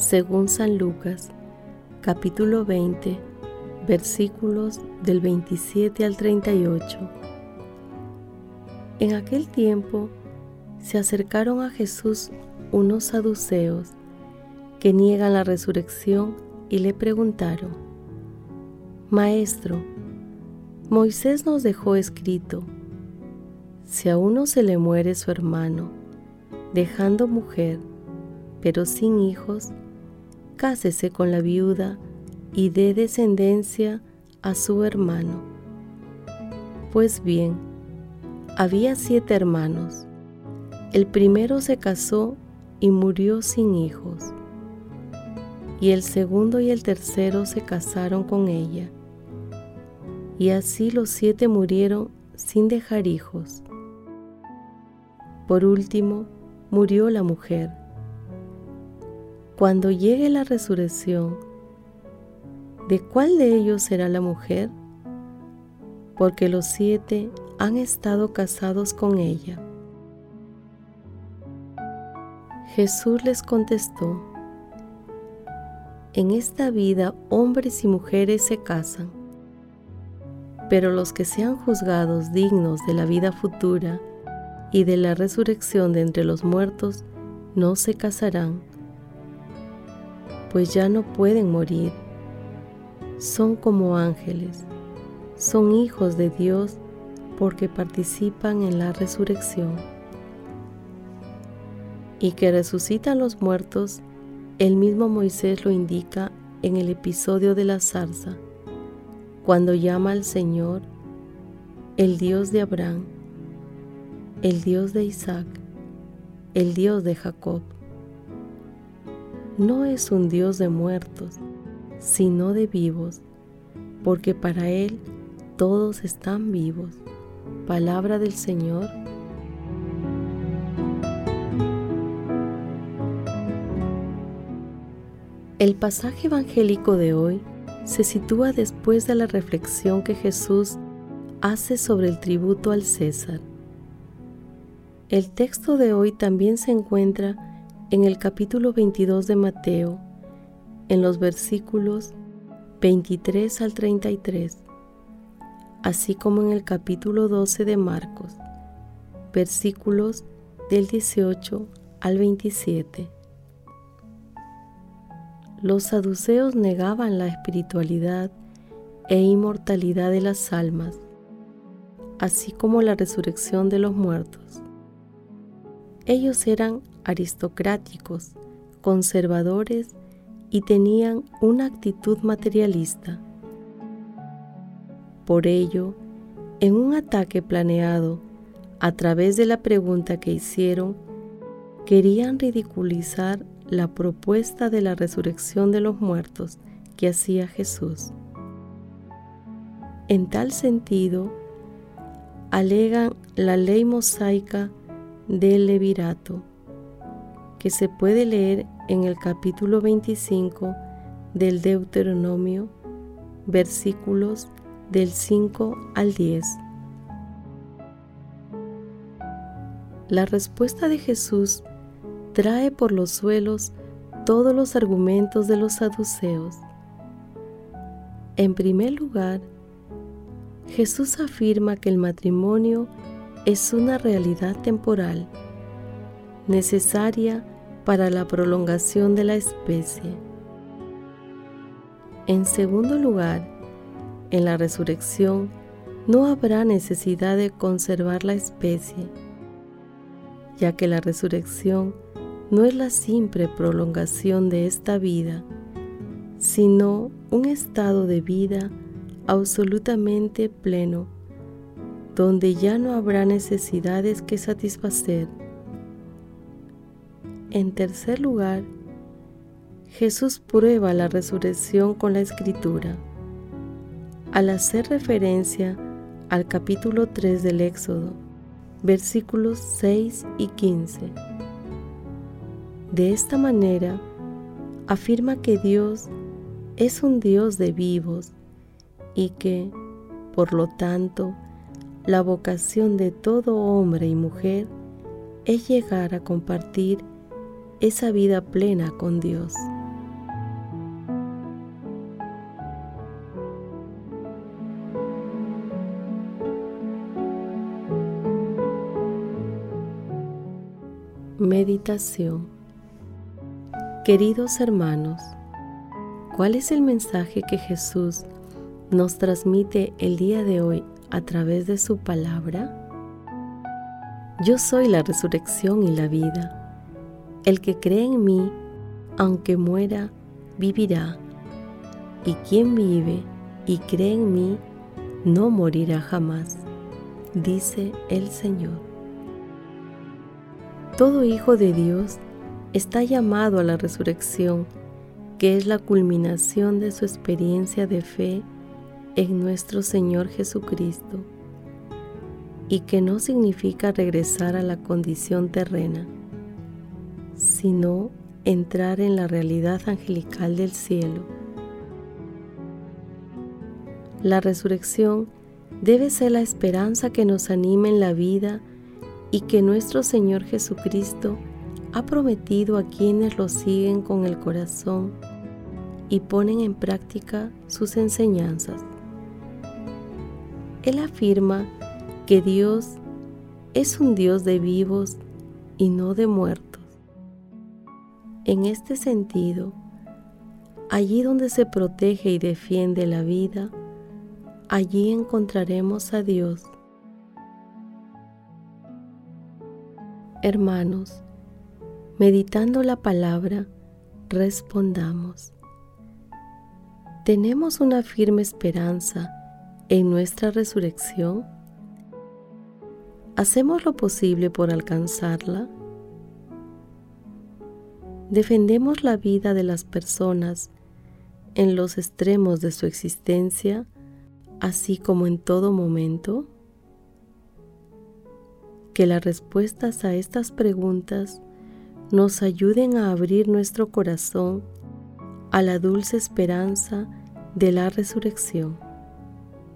según San Lucas, capítulo 20, versículos del 27 al 38. En aquel tiempo se acercaron a Jesús unos saduceos que niegan la resurrección y le preguntaron, Maestro, Moisés nos dejó escrito, si a uno se le muere su hermano, dejando mujer, pero sin hijos, cásese con la viuda y dé descendencia a su hermano. Pues bien, había siete hermanos. El primero se casó y murió sin hijos. Y el segundo y el tercero se casaron con ella. Y así los siete murieron sin dejar hijos. Por último, murió la mujer cuando llegue la resurrección, ¿de cuál de ellos será la mujer? Porque los siete han estado casados con ella. Jesús les contestó, en esta vida hombres y mujeres se casan, pero los que sean juzgados dignos de la vida futura y de la resurrección de entre los muertos no se casarán pues ya no pueden morir. Son como ángeles, son hijos de Dios porque participan en la resurrección. Y que resucitan los muertos, el mismo Moisés lo indica en el episodio de la zarza, cuando llama al Señor el Dios de Abraham, el Dios de Isaac, el Dios de Jacob no es un Dios de muertos, sino de vivos, porque para Él todos están vivos. Palabra del Señor. El pasaje evangélico de hoy se sitúa después de la reflexión que Jesús hace sobre el tributo al César. El texto de hoy también se encuentra en el capítulo 22 de Mateo, en los versículos 23 al 33, así como en el capítulo 12 de Marcos, versículos del 18 al 27. Los saduceos negaban la espiritualidad e inmortalidad de las almas, así como la resurrección de los muertos. Ellos eran aristocráticos, conservadores y tenían una actitud materialista. Por ello, en un ataque planeado, a través de la pregunta que hicieron, querían ridiculizar la propuesta de la resurrección de los muertos que hacía Jesús. En tal sentido, alegan la ley mosaica del levirato, que se puede leer en el capítulo 25 del Deuteronomio, versículos del 5 al 10. La respuesta de Jesús trae por los suelos todos los argumentos de los saduceos. En primer lugar, Jesús afirma que el matrimonio es una realidad temporal, necesaria para la prolongación de la especie. En segundo lugar, en la resurrección no habrá necesidad de conservar la especie, ya que la resurrección no es la simple prolongación de esta vida, sino un estado de vida absolutamente pleno, donde ya no habrá necesidades que satisfacer. En tercer lugar, Jesús prueba la resurrección con la escritura. Al hacer referencia al capítulo 3 del Éxodo, versículos 6 y 15. De esta manera, afirma que Dios es un Dios de vivos y que, por lo tanto, la vocación de todo hombre y mujer es llegar a compartir esa vida plena con Dios. Meditación Queridos hermanos, ¿cuál es el mensaje que Jesús nos transmite el día de hoy a través de su palabra? Yo soy la resurrección y la vida. El que cree en mí, aunque muera, vivirá. Y quien vive y cree en mí, no morirá jamás, dice el Señor. Todo hijo de Dios está llamado a la resurrección, que es la culminación de su experiencia de fe en nuestro Señor Jesucristo, y que no significa regresar a la condición terrena, sino entrar en la realidad angelical del cielo. La resurrección debe ser la esperanza que nos anime en la vida y que nuestro Señor Jesucristo ha prometido a quienes lo siguen con el corazón y ponen en práctica sus enseñanzas. Él afirma que Dios es un Dios de vivos y no de muertos. En este sentido, allí donde se protege y defiende la vida, allí encontraremos a Dios. Hermanos, meditando la palabra, respondamos. ¿Tenemos una firme esperanza en nuestra resurrección? ¿Hacemos lo posible por alcanzarla? ¿Defendemos la vida de las personas en los extremos de su existencia, así como en todo momento? Que las respuestas a estas preguntas nos ayuden a abrir nuestro corazón a la dulce esperanza de la resurrección.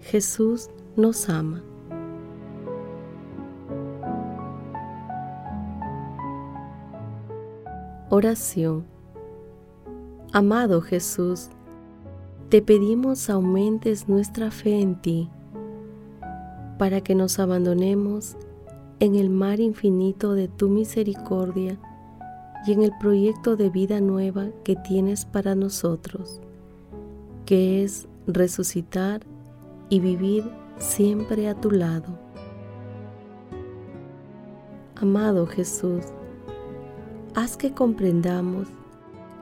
Jesús nos ama. Oración. Amado Jesús, te pedimos aumentes nuestra fe en ti, para que nos abandonemos en el mar infinito de tu misericordia y en el proyecto de vida nueva que tienes para nosotros, que es resucitar y vivir siempre a tu lado. Amado Jesús, haz que comprendamos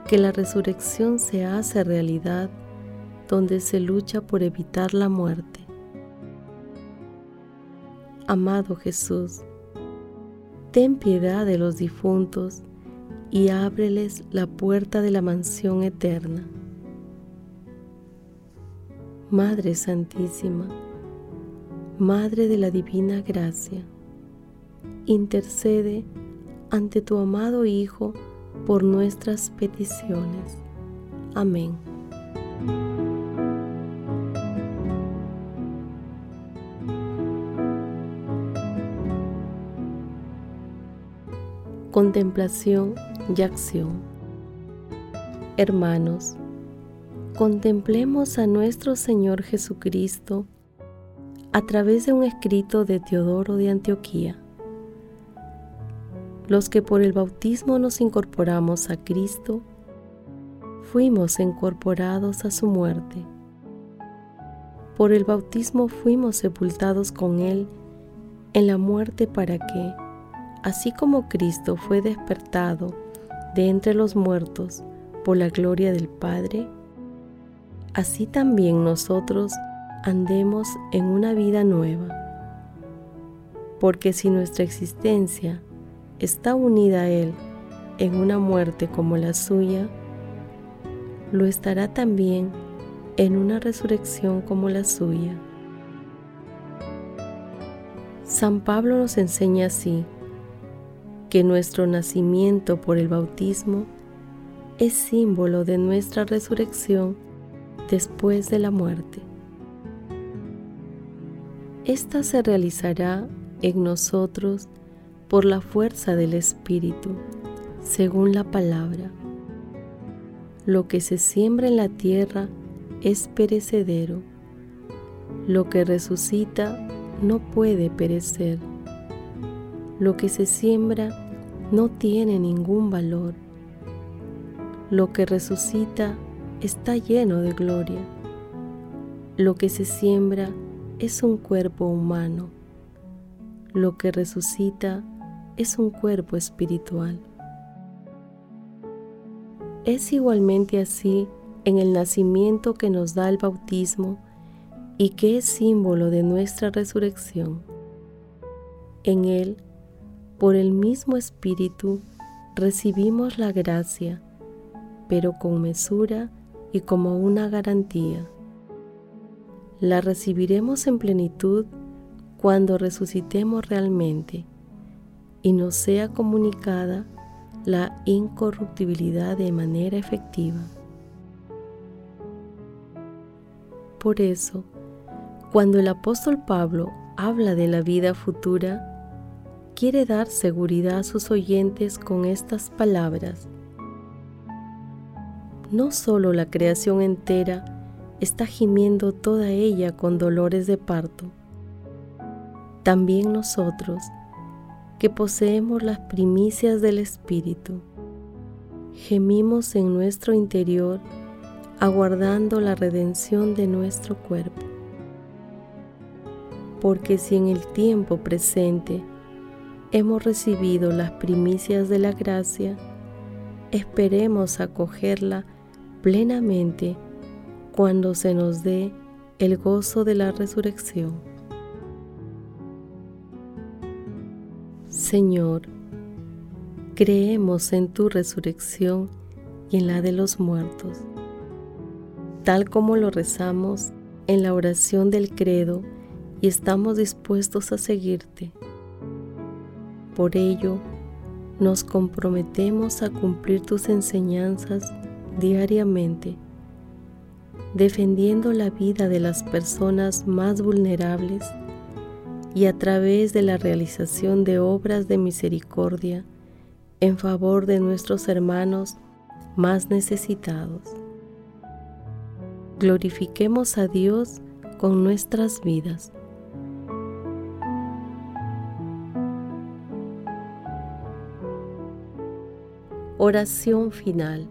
que la resurrección se hace realidad donde se lucha por evitar la muerte. Amado Jesús, ten piedad de los difuntos y ábreles la puerta de la mansión eterna. Madre Santísima, Madre de la Divina Gracia, intercede ante tu amado Hijo por nuestras peticiones. Amén. Contemplación y acción. Hermanos, contemplemos a nuestro Señor Jesucristo a través de un escrito de Teodoro de Antioquía. Los que por el bautismo nos incorporamos a Cristo, fuimos incorporados a su muerte. Por el bautismo fuimos sepultados con Él en la muerte para que, así como Cristo fue despertado de entre los muertos por la gloria del Padre, así también nosotros andemos en una vida nueva. Porque si nuestra existencia está unida a Él en una muerte como la suya, lo estará también en una resurrección como la suya. San Pablo nos enseña así que nuestro nacimiento por el bautismo es símbolo de nuestra resurrección después de la muerte. Esta se realizará en nosotros por la fuerza del Espíritu, según la palabra. Lo que se siembra en la tierra es perecedero. Lo que resucita no puede perecer. Lo que se siembra no tiene ningún valor. Lo que resucita está lleno de gloria. Lo que se siembra es un cuerpo humano. Lo que resucita es un cuerpo espiritual. Es igualmente así en el nacimiento que nos da el bautismo y que es símbolo de nuestra resurrección. En él, por el mismo Espíritu, recibimos la gracia, pero con mesura y como una garantía la recibiremos en plenitud cuando resucitemos realmente y nos sea comunicada la incorruptibilidad de manera efectiva. Por eso, cuando el apóstol Pablo habla de la vida futura, quiere dar seguridad a sus oyentes con estas palabras. No solo la creación entera está gimiendo toda ella con dolores de parto. También nosotros, que poseemos las primicias del Espíritu, gemimos en nuestro interior aguardando la redención de nuestro cuerpo. Porque si en el tiempo presente hemos recibido las primicias de la gracia, esperemos acogerla plenamente cuando se nos dé el gozo de la resurrección. Señor, creemos en tu resurrección y en la de los muertos, tal como lo rezamos en la oración del credo y estamos dispuestos a seguirte. Por ello, nos comprometemos a cumplir tus enseñanzas diariamente defendiendo la vida de las personas más vulnerables y a través de la realización de obras de misericordia en favor de nuestros hermanos más necesitados. Glorifiquemos a Dios con nuestras vidas. Oración final.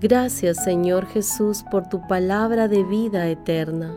Gracias Señor Jesús por tu palabra de vida eterna.